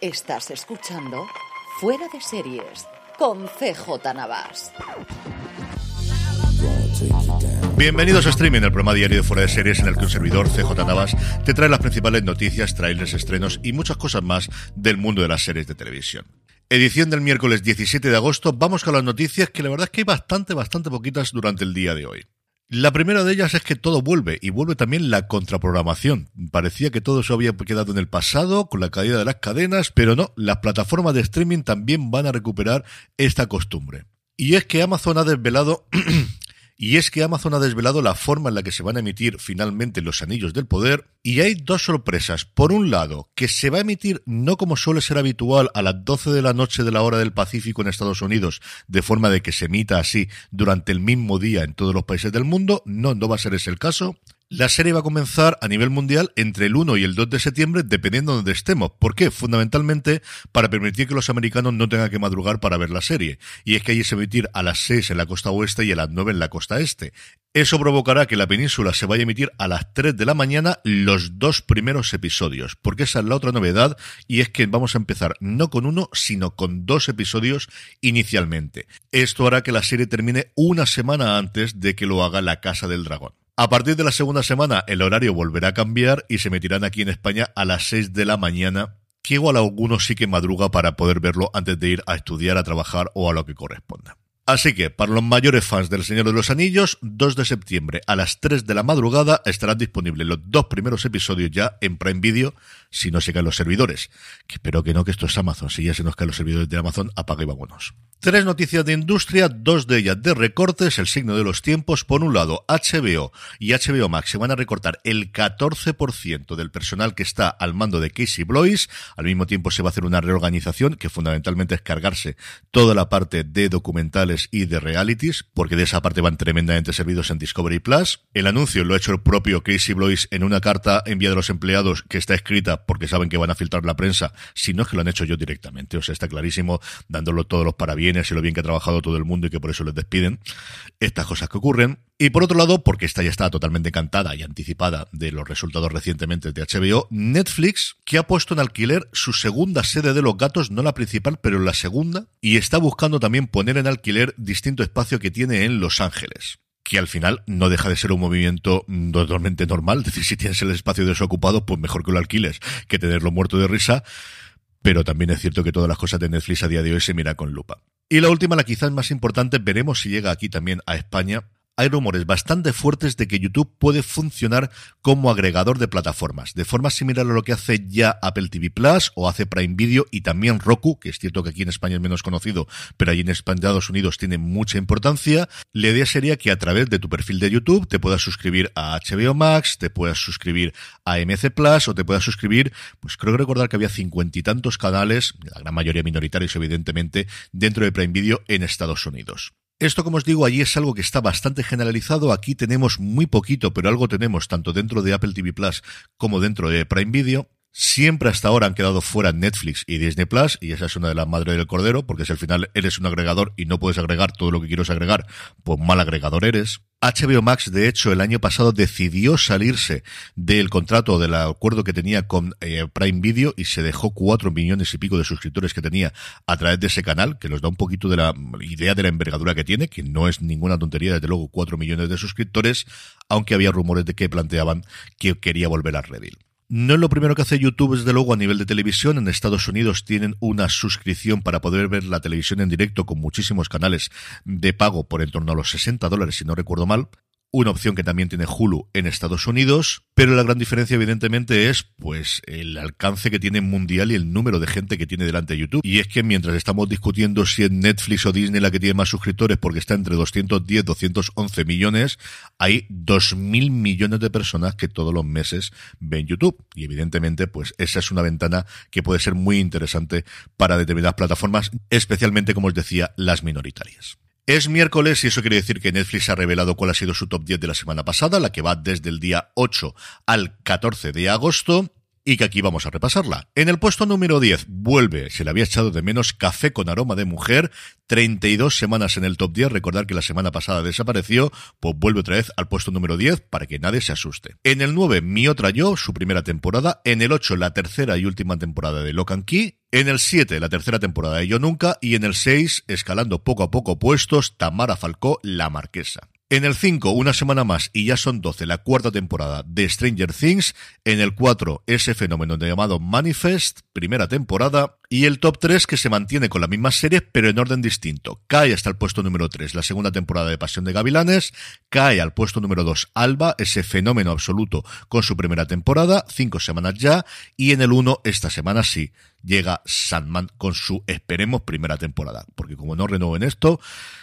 Estás escuchando Fuera de Series con CJ Navas. Bienvenidos a Streaming, el programa diario de Fuera de Series en el que un servidor, CJ Navas, te trae las principales noticias, trailers, estrenos y muchas cosas más del mundo de las series de televisión. Edición del miércoles 17 de agosto, vamos con las noticias que la verdad es que hay bastante, bastante poquitas durante el día de hoy. La primera de ellas es que todo vuelve y vuelve también la contraprogramación. Parecía que todo se había quedado en el pasado con la caída de las cadenas, pero no, las plataformas de streaming también van a recuperar esta costumbre. Y es que Amazon ha desvelado Y es que Amazon ha desvelado la forma en la que se van a emitir finalmente los Anillos del Poder, y hay dos sorpresas. Por un lado, que se va a emitir no como suele ser habitual a las 12 de la noche de la hora del Pacífico en Estados Unidos, de forma de que se emita así durante el mismo día en todos los países del mundo, no, no va a ser ese el caso. La serie va a comenzar a nivel mundial entre el 1 y el 2 de septiembre, dependiendo de donde estemos. ¿Por qué? Fundamentalmente para permitir que los americanos no tengan que madrugar para ver la serie. Y es que allí se va a emitir a las 6 en la costa oeste y a las 9 en la costa este. Eso provocará que la península se vaya a emitir a las 3 de la mañana los dos primeros episodios, porque esa es la otra novedad y es que vamos a empezar no con uno, sino con dos episodios inicialmente. Esto hará que la serie termine una semana antes de que lo haga la Casa del Dragón. A partir de la segunda semana el horario volverá a cambiar y se emitirán aquí en España a las 6 de la mañana, que igual a sí que madruga para poder verlo antes de ir a estudiar, a trabajar o a lo que corresponda. Así que, para los mayores fans del Señor de los Anillos, 2 de septiembre a las 3 de la madrugada estarán disponibles los dos primeros episodios ya en Prime Video, si no se caen los servidores. Espero que no, que esto es Amazon. Si ya se nos caen los servidores de Amazon, apaga y vámonos. Tres noticias de industria, dos de ellas de recortes, el signo de los tiempos. Por un lado, HBO y HBO Max se van a recortar el 14% del personal que está al mando de Casey Blois. Al mismo tiempo se va a hacer una reorganización que fundamentalmente es cargarse toda la parte de documentales y de realities, porque de esa parte van tremendamente servidos en Discovery Plus. El anuncio lo ha hecho el propio Casey Blois en una carta enviada a los empleados que está escrita porque saben que van a filtrar la prensa, si no es que lo han hecho yo directamente. O sea, está clarísimo, dándolo todos los parabienes y lo bien que ha trabajado todo el mundo y que por eso les despiden. Estas cosas que ocurren. Y por otro lado, porque esta ya está totalmente encantada y anticipada de los resultados recientemente de HBO, Netflix, que ha puesto en alquiler su segunda sede de los gatos, no la principal, pero la segunda, y está buscando también poner en alquiler distinto espacio que tiene en Los Ángeles que al final no deja de ser un movimiento totalmente normal. Es decir, si tienes el espacio desocupado, pues mejor que lo alquiles que tenerlo muerto de risa. Pero también es cierto que todas las cosas de Netflix a día de hoy se mira con lupa. Y la última, la quizás más importante, veremos si llega aquí también a España, hay rumores bastante fuertes de que YouTube puede funcionar como agregador de plataformas, de forma similar a lo que hace ya Apple TV Plus o hace Prime Video y también Roku, que es cierto que aquí en España es menos conocido, pero allí en Estados Unidos tiene mucha importancia. La idea sería que a través de tu perfil de YouTube te puedas suscribir a HBO Max, te puedas suscribir a MC Plus o te puedas suscribir, pues creo que recordar que había cincuenta y tantos canales, la gran mayoría minoritarios evidentemente, dentro de Prime Video en Estados Unidos. Esto, como os digo, allí es algo que está bastante generalizado. Aquí tenemos muy poquito, pero algo tenemos tanto dentro de Apple TV Plus como dentro de Prime Video. Siempre hasta ahora han quedado fuera Netflix y Disney Plus, y esa es una de las madres del cordero, porque si al final eres un agregador y no puedes agregar todo lo que quieres agregar, pues mal agregador eres. HBO Max, de hecho, el año pasado decidió salirse del contrato, del acuerdo que tenía con eh, Prime Video y se dejó cuatro millones y pico de suscriptores que tenía a través de ese canal, que nos da un poquito de la idea de la envergadura que tiene, que no es ninguna tontería, desde luego, cuatro millones de suscriptores, aunque había rumores de que planteaban que quería volver a Redil. No es lo primero que hace YouTube, desde luego, a nivel de televisión. En Estados Unidos tienen una suscripción para poder ver la televisión en directo con muchísimos canales de pago por en torno a los 60 dólares, si no recuerdo mal una opción que también tiene Hulu en Estados Unidos, pero la gran diferencia evidentemente es pues el alcance que tiene mundial y el número de gente que tiene delante de YouTube. Y es que mientras estamos discutiendo si es Netflix o Disney la que tiene más suscriptores porque está entre 210 211 millones, hay 2.000 millones de personas que todos los meses ven YouTube. Y evidentemente pues esa es una ventana que puede ser muy interesante para determinadas plataformas, especialmente como os decía, las minoritarias. Es miércoles y eso quiere decir que Netflix ha revelado cuál ha sido su top 10 de la semana pasada, la que va desde el día 8 al 14 de agosto y que aquí vamos a repasarla. En el puesto número 10 vuelve, se le había echado de menos, Café con aroma de mujer, 32 semanas en el top 10, recordar que la semana pasada desapareció, pues vuelve otra vez al puesto número 10 para que nadie se asuste. En el 9, Mi otra yo, su primera temporada, en el 8, la tercera y última temporada de Locan Key, en el 7, la tercera temporada de Yo Nunca, y en el 6, escalando poco a poco puestos, Tamara Falcó, La Marquesa. En el 5, una semana más, y ya son 12, la cuarta temporada de Stranger Things. En el 4, ese fenómeno llamado Manifest, primera temporada. Y el top 3 que se mantiene con la misma serie, pero en orden distinto. Cae hasta el puesto número 3, la segunda temporada de Pasión de Gavilanes. Cae al puesto número 2, Alba, ese fenómeno absoluto con su primera temporada, cinco semanas ya. Y en el 1, esta semana sí, llega Sandman con su, esperemos, primera temporada. Porque como no renueven esto,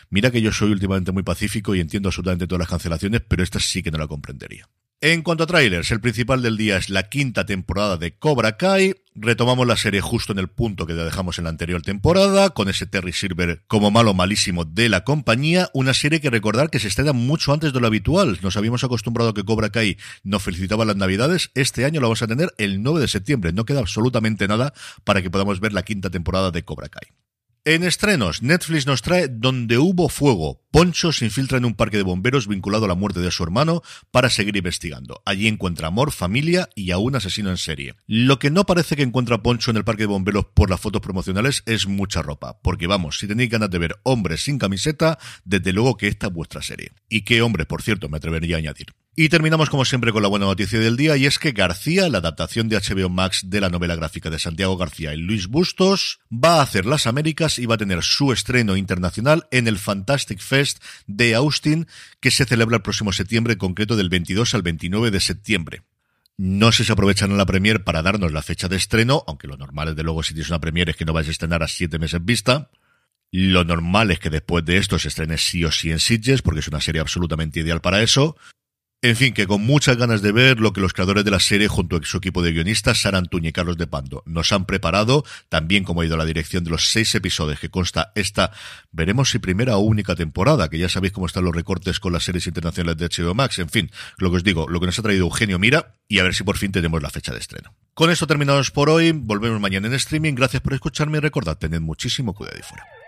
Mira que yo soy últimamente muy pacífico y entiendo absolutamente todas las cancelaciones, pero esta sí que no la comprendería. En cuanto a trailers, el principal del día es la quinta temporada de Cobra Kai. Retomamos la serie justo en el punto que dejamos en la anterior temporada, con ese Terry Silver como malo malísimo de la compañía. Una serie que recordar que se estrena mucho antes de lo habitual. Nos habíamos acostumbrado a que Cobra Kai nos felicitaba las navidades. Este año lo vamos a tener el 9 de septiembre. No queda absolutamente nada para que podamos ver la quinta temporada de Cobra Kai. En estrenos, Netflix nos trae Donde hubo fuego. Poncho se infiltra en un parque de bomberos vinculado a la muerte de su hermano para seguir investigando. Allí encuentra amor, familia y a un asesino en serie. Lo que no parece que encuentra Poncho en el parque de bomberos por las fotos promocionales es mucha ropa. Porque vamos, si tenéis ganas de ver hombres sin camiseta, desde luego que esta es vuestra serie. Y qué hombres, por cierto, me atrevería a añadir. Y terminamos como siempre con la buena noticia del día y es que García, la adaptación de HBO Max de la novela gráfica de Santiago García y Luis Bustos, va a hacer las Américas y va a tener su estreno internacional en el Fantastic Fest de Austin que se celebra el próximo septiembre, en concreto del 22 al 29 de septiembre. No sé si aprovechan la premier para darnos la fecha de estreno, aunque lo normal es de luego si tienes una premier es que no vais a estrenar a siete meses vista. Lo normal es que después de esto se estrene sí o sí en Sitges, porque es una serie absolutamente ideal para eso. En fin, que con muchas ganas de ver lo que los creadores de la serie junto a su equipo de guionistas, Sara Antuña y Carlos de Pando, nos han preparado, también como ha ido la dirección de los seis episodios que consta esta, veremos si primera o única temporada, que ya sabéis cómo están los recortes con las series internacionales de HBO Max, en fin, lo que os digo, lo que nos ha traído Eugenio Mira, y a ver si por fin tenemos la fecha de estreno. Con esto terminamos por hoy, volvemos mañana en streaming, gracias por escucharme y recordad, tened muchísimo cuidado y fuera.